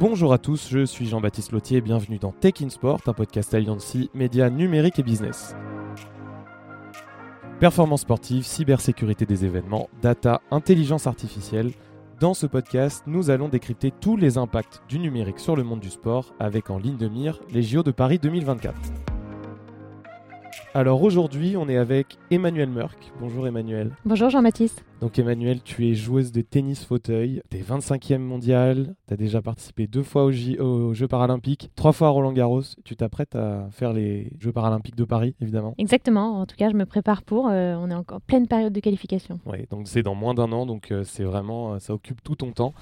Bonjour à tous, je suis Jean-Baptiste Lotier et bienvenue dans Tech in Sport, un podcast Allianz médias numériques et business. Performance sportive, cybersécurité des événements, data, intelligence artificielle. Dans ce podcast, nous allons décrypter tous les impacts du numérique sur le monde du sport avec en ligne de mire les JO de Paris 2024. Alors aujourd'hui, on est avec Emmanuel Merck. Bonjour Emmanuel. Bonjour Jean-Baptiste. Donc Emmanuel, tu es joueuse de tennis fauteuil, tu es 25e mondial, tu as déjà participé deux fois aux, Jeux paralympiques, trois fois à Roland Garros. Tu t'apprêtes à faire les Jeux paralympiques de Paris, évidemment Exactement, en tout cas je me prépare pour, euh, on est encore en pleine période de qualification. Oui, donc c'est dans moins d'un an, donc euh, c'est vraiment, euh, ça occupe tout ton temps.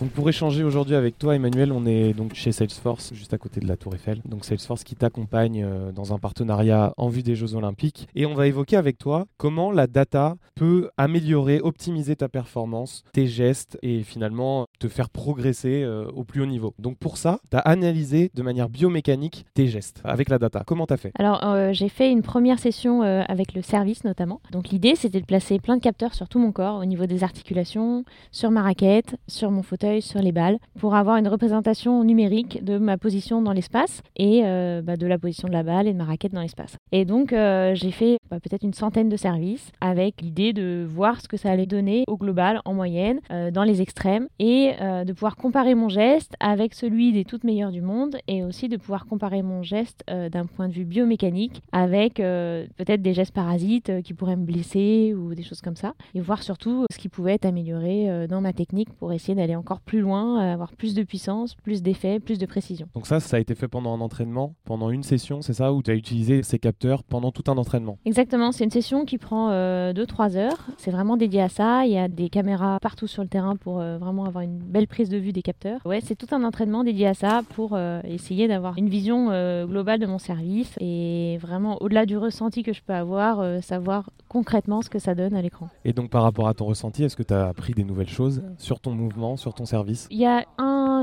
Donc pour échanger aujourd'hui avec toi, Emmanuel, on est donc chez Salesforce, juste à côté de la Tour Eiffel. Donc Salesforce qui t'accompagne euh, dans un partenariat en vue des Jeux Olympiques. Et on va évoquer avec toi comment la data peut améliorer, optimiser ta performance, tes gestes et finalement te faire progresser euh, au plus haut niveau. Donc pour ça, tu as analysé de manière biomécanique tes gestes avec la data. Comment tu as fait? Alors euh, j'ai fait une première session avec le service notamment. Donc l'idée c'était de placer plein de capteurs sur tout mon corps au niveau des articulations, sur ma raquette, sur mon fauteuil sur les balles pour avoir une représentation numérique de ma position dans l'espace et euh, bah, de la position de la balle et de ma raquette dans l'espace. Et donc euh, j'ai fait bah, peut-être une centaine de services avec l'idée de voir ce que ça allait donner au global en moyenne euh, dans les extrêmes et de pouvoir comparer mon geste avec celui des toutes meilleures du monde et aussi de pouvoir comparer mon geste d'un point de vue biomécanique avec peut-être des gestes parasites qui pourraient me blesser ou des choses comme ça et voir surtout ce qui pouvait être amélioré dans ma technique pour essayer d'aller encore plus loin, euh, avoir plus de puissance, plus d'effet, plus de précision. Donc ça, ça a été fait pendant un entraînement, pendant une session, c'est ça, où tu as utilisé ces capteurs pendant tout un entraînement? Exactement, c'est une session qui prend 2-3 euh, heures. C'est vraiment dédié à ça. Il y a des caméras partout sur le terrain pour euh, vraiment avoir une belle prise de vue des capteurs. Ouais, c'est tout un entraînement dédié à ça pour essayer d'avoir une vision globale de mon service et vraiment au-delà du ressenti que je peux avoir, savoir concrètement ce que ça donne à l'écran. Et donc par rapport à ton ressenti, est-ce que tu as appris des nouvelles choses sur ton mouvement, sur ton service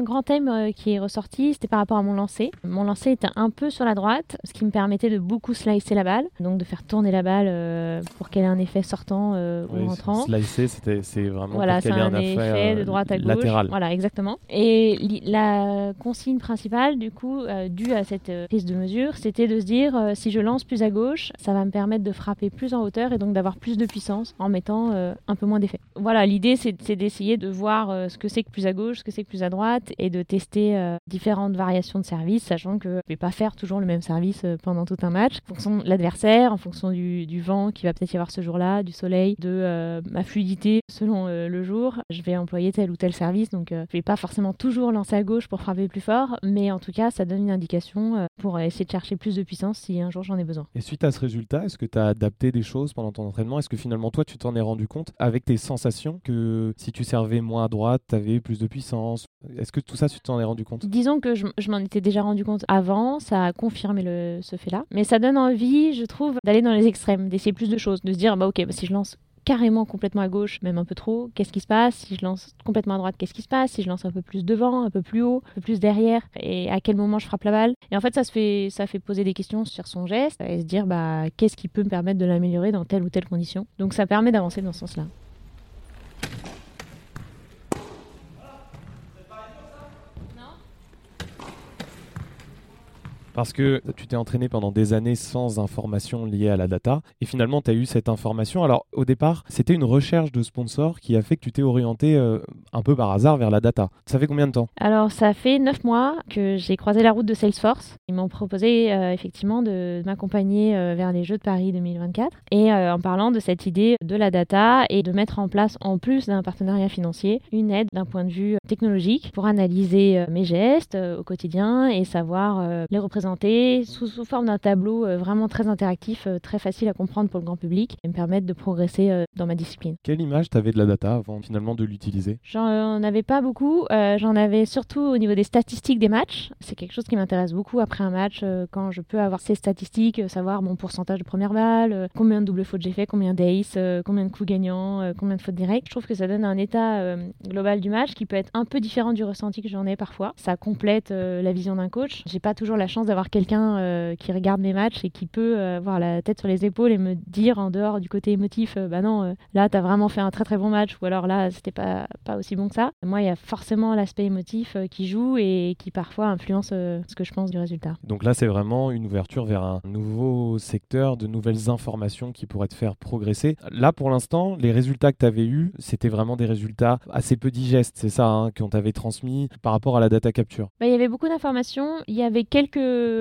grand thème euh, qui est ressorti, c'était par rapport à mon lancer. Mon lancer était un peu sur la droite, ce qui me permettait de beaucoup slicer la balle, donc de faire tourner la balle euh, pour qu'elle ait un effet sortant euh, ou rentrant. Slicer, c'est vraiment voilà, ait un, effet, de droite à gauche. Latéral. Voilà, exactement. Et la consigne principale, du coup, due à cette prise de mesure, c'était de se dire si je lance plus à gauche, ça va me permettre de frapper plus en hauteur et donc d'avoir plus de puissance en mettant un peu moins d'effet. Voilà, l'idée c'est d'essayer de voir ce que c'est que plus à gauche, ce que c'est que plus à droite et de tester euh, différentes variations de service, sachant que je ne vais pas faire toujours le même service pendant tout un match, en fonction de l'adversaire, en fonction du, vent qui va peut-être y avoir ce jour-là, du soleil, de ma fluidité selon le jour. Je vais employer tel ou tel service, donc je ne vais pas forcément toujours lancer à gauche pour frapper plus fort, mais en tout cas ça donne une indication pour essayer de chercher plus de puissance si un jour j'en ai besoin. Et suite à ce résultat, est-ce que tu as adapté des choses pendant ton entraînement? Est-ce que finalement, toi, tu t'en es rendu compte avec tes sensations que si tu servais moins à droite, tu avais plus de puissance? Que tout ça, tu t'en es rendu compte Disons que je, m'en étais déjà rendu compte avant, ça a confirmé ce fait-là. Mais ça donne envie, je trouve, d'aller dans les extrêmes, d'essayer plus de choses, de se dire, bah ok, bah, si je lance carrément complètement à gauche, même un peu trop, qu'est-ce qui se passe? Si je lance complètement à droite, qu'est-ce qui se passe? Si je lance un peu plus devant, un peu plus haut, un peu plus derrière, et à quel moment je frappe la balle? Et en fait, ça fait, ça fait poser des questions sur son geste et se dire bah qu'est-ce qui peut me permettre de l'améliorer dans telle ou telle condition? Donc ça permet d'avancer dans ce sens-là. Parce que tu t'es entraîné pendant des années sans information liée à la data et finalement tu as eu cette information. Alors au départ, c'était une recherche de sponsor qui a fait que tu t'es orienté euh, un peu par hasard vers la data. Ça fait combien de temps? Alors ça fait 9 mois que j'ai croisé la route de Salesforce. Ils m'ont proposé euh, effectivement de, m'accompagner euh, vers les Jeux de Paris 2024 et en parlant de cette idée de la data et de mettre en place en plus d'un partenariat financier une aide d'un point de vue technologique pour analyser mes gestes au quotidien et savoir les représenter sous, forme d'un tableau euh, vraiment très interactif, euh, très facile à comprendre pour le grand public et me permettre de progresser euh, dans ma discipline. Quelle image tu avais de la data avant finalement de l'utiliser? J'en avais pas beaucoup, j'en avais surtout au niveau des statistiques des matchs. C'est quelque chose qui m'intéresse beaucoup après un match quand je peux avoir ces statistiques, savoir mon pourcentage de première balle, combien de double fautes j'ai fait, combien d'ace, combien de coups gagnants, combien de fautes directes. Je trouve que ça donne un état global du match qui peut être un peu différent du ressenti que j'en ai parfois. Ça complète la vision d'un coach. J'ai pas toujours la chance d'avoir quelqu'un qui regarde mes matchs et qui peut avoir la tête sur les épaules et me dire en dehors du côté émotif, bah non, là, tu as vraiment fait un très très bon match ou alors là, c'était pas, pas aussi bon que ça. Moi, il y a forcément l'aspect émotif qui joue et qui parfois influence ce que je pense du résultat. Donc là, c'est vraiment une ouverture vers un nouveau secteur, de nouvelles informations qui pourraient te faire progresser. Là, pour l'instant, les résultats que tu avais eus, c'était vraiment des résultats assez peu digestes, c'est ça, hein, qu'on t'avait transmis par rapport à la data capture bah, Il y avait beaucoup d'informations. Il y avait quelques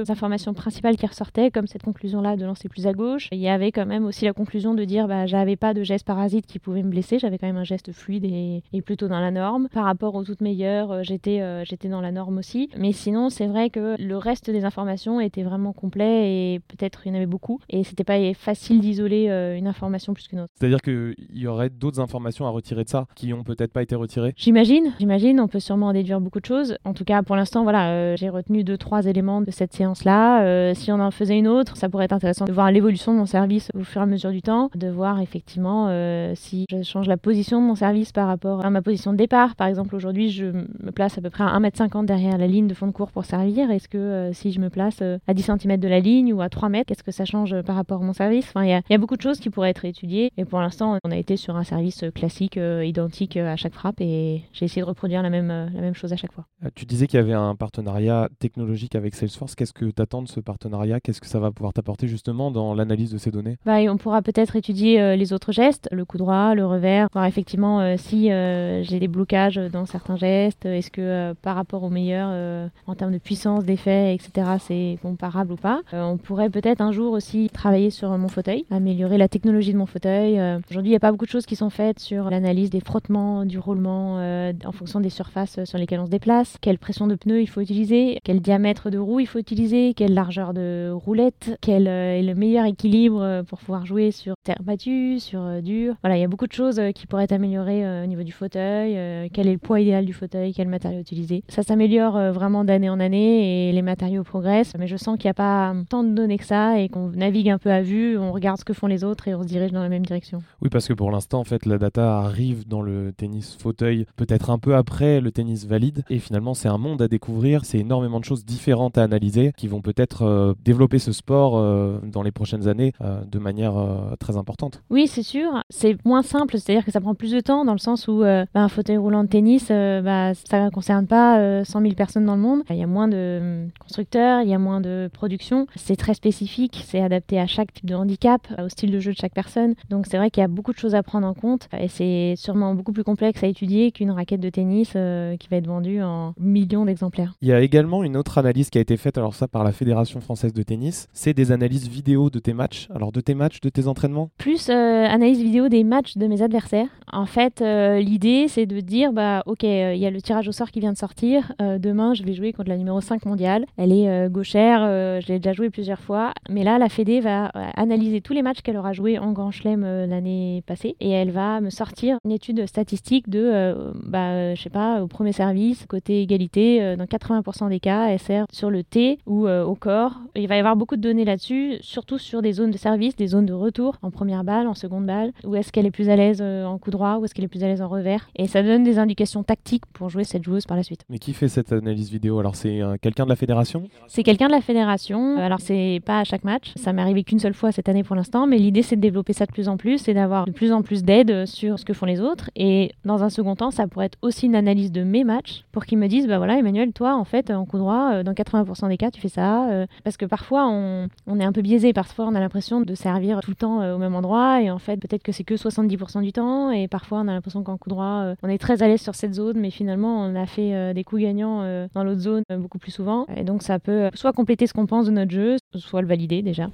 informations principales qui ressortaient, comme cette conclusion-là de lancer plus à gauche. Il y avait quand même aussi la conclusion de dire bah, j'avais pas de geste parasite qui pouvait me blesser, j'avais quand même un geste fluide et, plutôt dans la norme. Par rapport aux toutes meilleures, euh, j'étais euh, j'étais dans la norme aussi. Mais sinon, c'est vrai que le reste des informations était vraiment complet et peut-être il y en avait beaucoup. Et c'était pas facile d'isoler euh, une information plus qu'une autre. C'est-à-dire qu'il y aurait d'autres informations à retirer de ça qui ont peut-être pas été retirées? J'imagine, j'imagine. On peut sûrement en déduire beaucoup de choses. En tout cas, pour l'instant, voilà, euh, j'ai retenu deux, trois éléments de cette séance-là. Euh, si on en faisait une autre, ça pourrait être intéressant de voir l'évolution de mon service au fur et à mesure du temps, de voir effectivement si je change la position de mon service par rapport à ma position de départ. Par exemple, aujourd'hui, je me place à peu près à 1m50 derrière la ligne de fond de cours pour servir. Est-ce que si je me place à 10 cm de la ligne ou à 3 mètres, qu'est-ce que ça change par rapport à mon service? Enfin, il y, a beaucoup de choses qui pourraient être étudiées. Et pour l'instant, on a été sur un service classique, euh, identique à chaque frappe. Et j'ai essayé de reproduire la même, euh, la même chose à chaque fois. Euh, tu disais qu'il y avait un partenariat technologique avec Salesforce. Qu'est-ce que tu attends de ce partenariat? Qu'est-ce que ça va pouvoir t'apporter justement dans l'analyse de ces données? Bah, On pourra peut-être étudier les autres gestes, le coup droit, le revers, voir effectivement si j'ai des blocages dans certains gestes. Est-ce que par rapport au meilleur, en termes de puissance, d'effet, etc., c'est comparable ou pas? On pourrait peut-être un jour aussi travailler sur mon fauteuil, améliorer la technologie de mon fauteuil. Euh, aujourd'hui, il n'y a pas beaucoup de choses qui sont faites sur l'analyse des frottements, du roulement euh, en fonction des surfaces sur lesquelles on se déplace, quelle pression de pneu il faut utiliser, quel diamètre de roue il faut utiliser, quelle largeur de roulette, quel euh, est le meilleur équilibre pour pouvoir jouer sur terre battue, sur dur. Voilà, il y a beaucoup de choses qui pourraient être améliorées au niveau du fauteuil, quel est le poids idéal du fauteuil, quel matériau utiliser. Ça s'améliore vraiment d'année en année et les matériaux progressent, mais je sens qu'il n'y a pas tant de données que ça et qu'on navigue un peu à vue, on regarde ce que font les autres et on se dirige dans la même direction. Oui, parce que pour l'instant, en fait, la data arrive dans le tennis fauteuil peut-être un peu après le tennis valide et finalement, c'est un monde à découvrir, c'est énormément de choses différentes à analyser qui vont peut-être euh, développer ce sport euh, dans les prochaines années euh, de manière très importante. Oui, c'est sûr. C'est moins simple, c'est-à-dire que ça prend plus de temps dans le sens où bah, un fauteuil roulant de tennis, bah, ça ne concerne pas 100 000 personnes dans le monde. Il y a moins de constructeurs, il y a moins de production. C'est très spécifique, c'est adapté à chaque type de handicap, au style de jeu de chaque personne. Donc c'est vrai qu'il y a beaucoup de choses à prendre en compte et c'est sûrement beaucoup plus complexe à étudier qu'une raquette de tennis euh, qui va être vendue en millions d'exemplaires. Il y a également une autre analyse qui a été faite, alors ça par la Fédération française de tennis, c'est des analyses vidéo de tes matchs. Alors de tes matchs, de tes entraînements? Plus euh, analyse vidéo des matchs de mes adversaires. En fait, euh, l'idée c'est de dire, bah ok, il y a le tirage au sort qui vient de sortir, demain je vais jouer contre la numéro 5 mondiale. Elle est gauchère, je l'ai déjà joué plusieurs fois, mais là la Fédé va analyser tous les matchs qu'elle aura joué en Grand Chelem euh, l'année passée et elle va me sortir une étude statistique de, euh, bah, je sais pas, au premier service, côté égalité, euh, dans 80% des cas, elle sert sur le T ou au corps. Il va y avoir beaucoup de données là-dessus, surtout sur des zones de service, des zones de retour en première balle, en seconde balle, où est-ce qu'elle est plus à l'aise en coup droit, où est-ce qu'elle est plus à l'aise en revers. Et ça donne des indications tactiques pour jouer cette joueuse par la suite. Mais qui fait cette analyse vidéo? Alors c'est quelqu'un de la fédération? C'est quelqu'un de la fédération. Alors c'est pas à chaque match, ça m'est arrivé qu'une seule fois cette année pour l'instant, mais l'idée c'est de développer ça de plus en plus et d'avoir de plus en plus d'aide sur ce que font les autres. Et dans un second temps, ça pourrait être aussi une analyse de mes matchs pour qu'ils me disent bah voilà, Emmanuel, toi, en fait, en coup droit, euh, dans 80% des tu fais ça. Euh, parce que parfois, on, on, est un peu biaisé. Parfois, on a l'impression de servir tout le temps euh, au même endroit. Et en fait, peut-être que c'est que 70% du temps. Et parfois, on a l'impression qu'en coup droit, on est très à l'aise sur cette zone, mais finalement, on a fait des coups gagnants dans l'autre zone beaucoup plus souvent. Et donc, ça peut soit compléter ce qu'on pense de notre jeu, soit le valider déjà.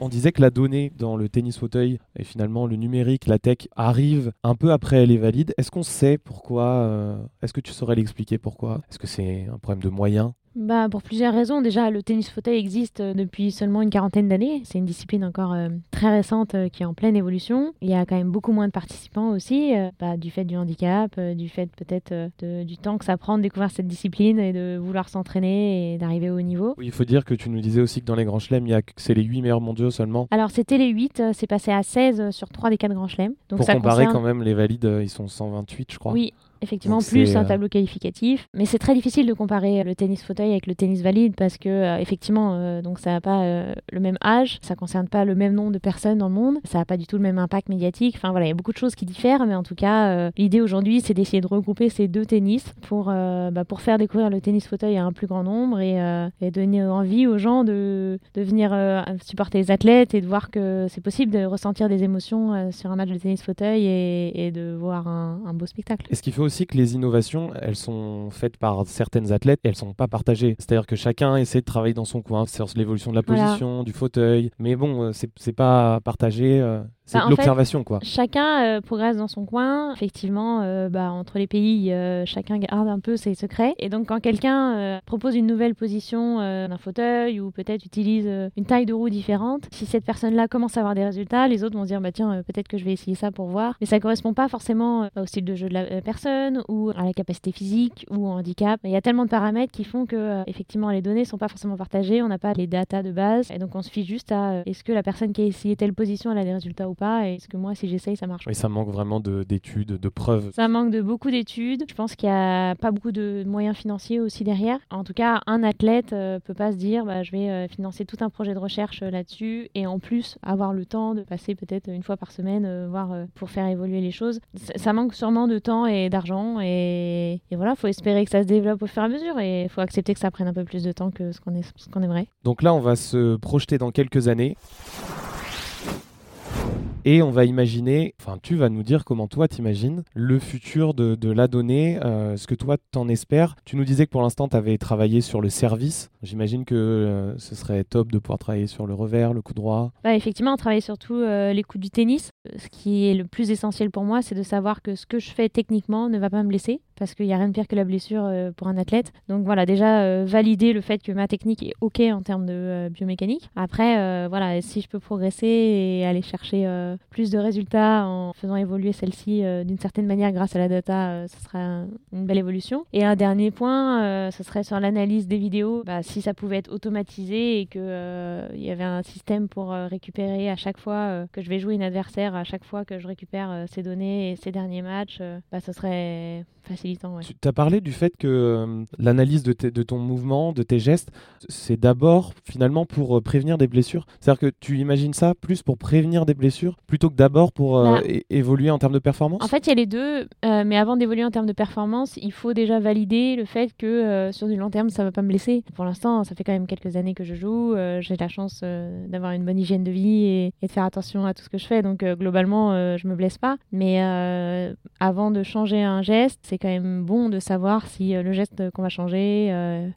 On disait que la donnée dans le tennis fauteuil et finalement le numérique, la tech arrive un peu après elle est valide. Est-ce qu'on sait pourquoi euh, Est-ce que tu saurais l'expliquer pourquoi? Est-ce que c'est un problème de moyens? Bah, Pour plusieurs raisons. Déjà, le tennis fauteuil existe euh, depuis seulement une quarantaine d'années. C'est une discipline encore euh, très récente euh, qui est en pleine évolution. Il y a quand même beaucoup moins de participants aussi, bah, du fait du handicap, du fait peut-être du temps que ça prend de découvrir cette discipline et de vouloir s'entraîner et d'arriver au haut niveau. Oui, il faut dire que tu nous disais aussi que dans les grands chelems, c'est les 8 meilleurs mondiaux seulement. Alors, c'était les 8, c'est passé à 16 sur 3 des 4 grands chelems. Pour ça comparer quand même, les valides, ils sont 128, je crois. Oui, effectivement, plus un euh, tableau qualificatif. Mais c'est très difficile de comparer le tennis fauteuil avec le tennis valide parce que, euh, effectivement, euh, donc ça n'a pas le même âge, ça concerne pas le même nombre de personnes dans le monde, ça n'a pas du tout le même impact médiatique. Enfin voilà, il y a beaucoup de choses qui diffèrent, mais en tout cas, l'idée aujourd'hui, c'est d'essayer de regrouper ces deux tennis pour, bah, pour faire découvrir le tennis fauteuil à un plus grand nombre et, et donner envie aux gens de, de venir supporter les athlètes et de voir que c'est possible de ressentir des émotions sur un match de tennis fauteuil et, et de voir un, un beau spectacle. Est-ce qu'il faut aussi que les innovations, elles sont faites par certaines athlètes et elles sont pas partagées. C'est-à-dire que chacun essaie de travailler dans son coin sur l'évolution de la position, du fauteuil. Mais bon, euh, c'est pas partagé. C'est bah, l'observation, quoi. Chacun euh, progresse dans son coin. Effectivement, euh, bah, entre les pays, euh, chacun garde un peu ses secrets. Et donc, quand quelqu'un propose une nouvelle position d'un fauteuil ou peut-être utilise une taille de roue différente, si cette personne-là commence à avoir des résultats, les autres vont se dire, bah tiens, peut-être que je vais essayer ça pour voir. Mais ça correspond pas forcément au style de jeu de la personne ou à la capacité physique ou au handicap. Il y a tellement de paramètres qui font que, effectivement, les données sont pas forcément partagées. On n'a pas les datas de base. Et donc, on se fie juste à est-ce que la personne qui a essayé telle position, elle a des résultats ou pas. Et est-ce que moi, si j'essaye, ça marche Oui, ça manque vraiment d'études, de, preuves. Ça manque de beaucoup d'études. Je pense qu'il n'y a pas beaucoup de moyens financiers aussi derrière. En tout cas, un athlète euh, peut pas se dire bah, je vais euh, financer tout un projet de recherche euh, là-dessus et en plus avoir le temps de passer peut-être une fois par semaine, voir pour faire évoluer les choses. Ça, manque sûrement de temps et d'argent. Et, et, voilà, il faut espérer que ça se développe au fur et à mesure et il faut accepter que ça prenne un peu plus de temps que ce qu'on qu'on aimerait. Donc là, on va se projeter dans quelques années. Et on va imaginer, enfin tu vas nous dire comment toi t'imagines le futur de, la donnée, euh, ce que toi t'en espères. Tu nous disais que pour l'instant tu avais travaillé sur le service. J'imagine que euh, ce serait top de pouvoir travailler sur le revers, le coup droit. Bah, effectivement, on travaille surtout euh, les coups du tennis. Ce qui est le plus essentiel pour moi, c'est de savoir que ce que je fais techniquement ne va pas me blesser parce qu'il n'y a rien de pire que la blessure pour un athlète. Donc voilà, déjà valider le fait que ma technique est OK en termes de biomécanique. Après, voilà, si je peux progresser et aller chercher plus de résultats en faisant évoluer celle-ci euh, d'une certaine manière grâce à la data, euh, ce sera une belle évolution. Et un dernier point, euh, ce serait sur l'analyse des vidéos. Bah, si ça pouvait être automatisé et qu'il il y avait un système pour récupérer à chaque fois que je vais jouer une adversaire, à chaque fois que je récupère ces données et ces derniers matchs, bah, ce serait facilitant. Tu as parlé du fait que l'analyse de, de, ton mouvement, de tes gestes, c'est d'abord finalement pour prévenir des blessures. C'est-à-dire que tu imagines ça plus pour prévenir des blessures plutôt que d'abord pour euh, bah, évoluer en termes de performance? En fait, il y a les deux, euh, mais avant d'évoluer en termes de performance, il faut déjà valider le fait que euh, sur du long terme, ça ne va pas me blesser. Pour l'instant, ça fait quand même quelques années que je joue, j'ai la chance d'avoir une bonne hygiène de vie et, de faire attention à tout ce que je fais, donc globalement, je me blesse pas. Mais avant de changer un geste, c'est quand même bon de savoir si le geste qu'on va changer,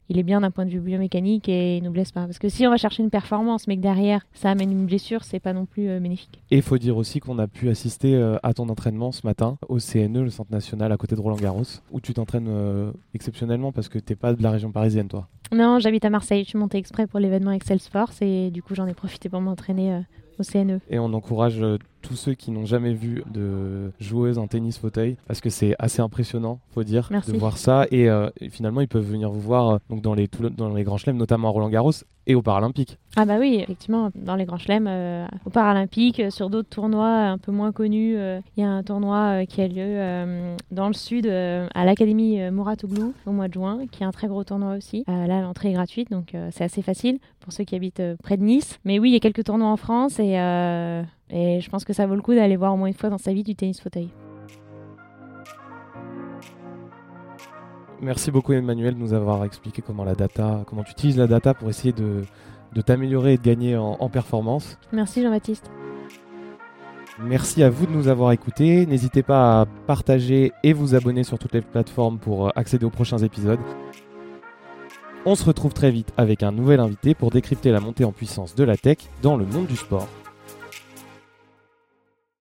il est bien d'un point de vue biomécanique et il nous blesse pas. Parce que si on va chercher une performance, mais que derrière ça amène une blessure, c'est pas non plus bénéfique. Et il faut dire aussi qu'on a pu assister euh, à ton entraînement ce matin au CNE, le Centre National à côté de Roland Garros, où tu t'entraînes euh, exceptionnellement parce que tu n'es pas de la région parisienne, toi. Non, j'habite à Marseille. Je suis montée exprès pour l'événement Excel Force et du coup, j'en ai profité pour m'entraîner euh, au CNE. Et on encourage tous ceux qui n'ont jamais vu de joueuse en tennis fauteuil parce que c'est assez impressionnant, faut dire, de voir ça. Et, finalement, ils peuvent venir vous voir donc dans les, dans les grands chelems, notamment à Roland Garros et aux Paralympiques. Ah bah oui, effectivement, dans les grands chelems, euh, aux Paralympiques, euh, sur d'autres tournois un peu moins connus, euh, il y a un tournoi qui a lieu dans le sud à l'Académie Mouratoglou au mois de juin, qui est un très gros tournoi aussi. là, l'entrée est gratuite, donc c'est assez facile pour ceux qui habitent près de Nice. Mais oui, il y a quelques tournois en France et, et je pense que ça vaut le coup d'aller voir au moins une fois dans sa vie du tennis fauteuil. Merci beaucoup Emmanuel de nous avoir expliqué comment la data, comment tu utilises la data pour essayer de, t'améliorer et de gagner en, performance. Merci Jean-Baptiste. Merci à vous de nous avoir écoutés. N'hésitez pas à partager et vous abonner sur toutes les plateformes pour euh, accéder aux prochains épisodes. On se retrouve très vite avec un nouvel invité pour décrypter la montée en puissance de la tech dans le monde du sport.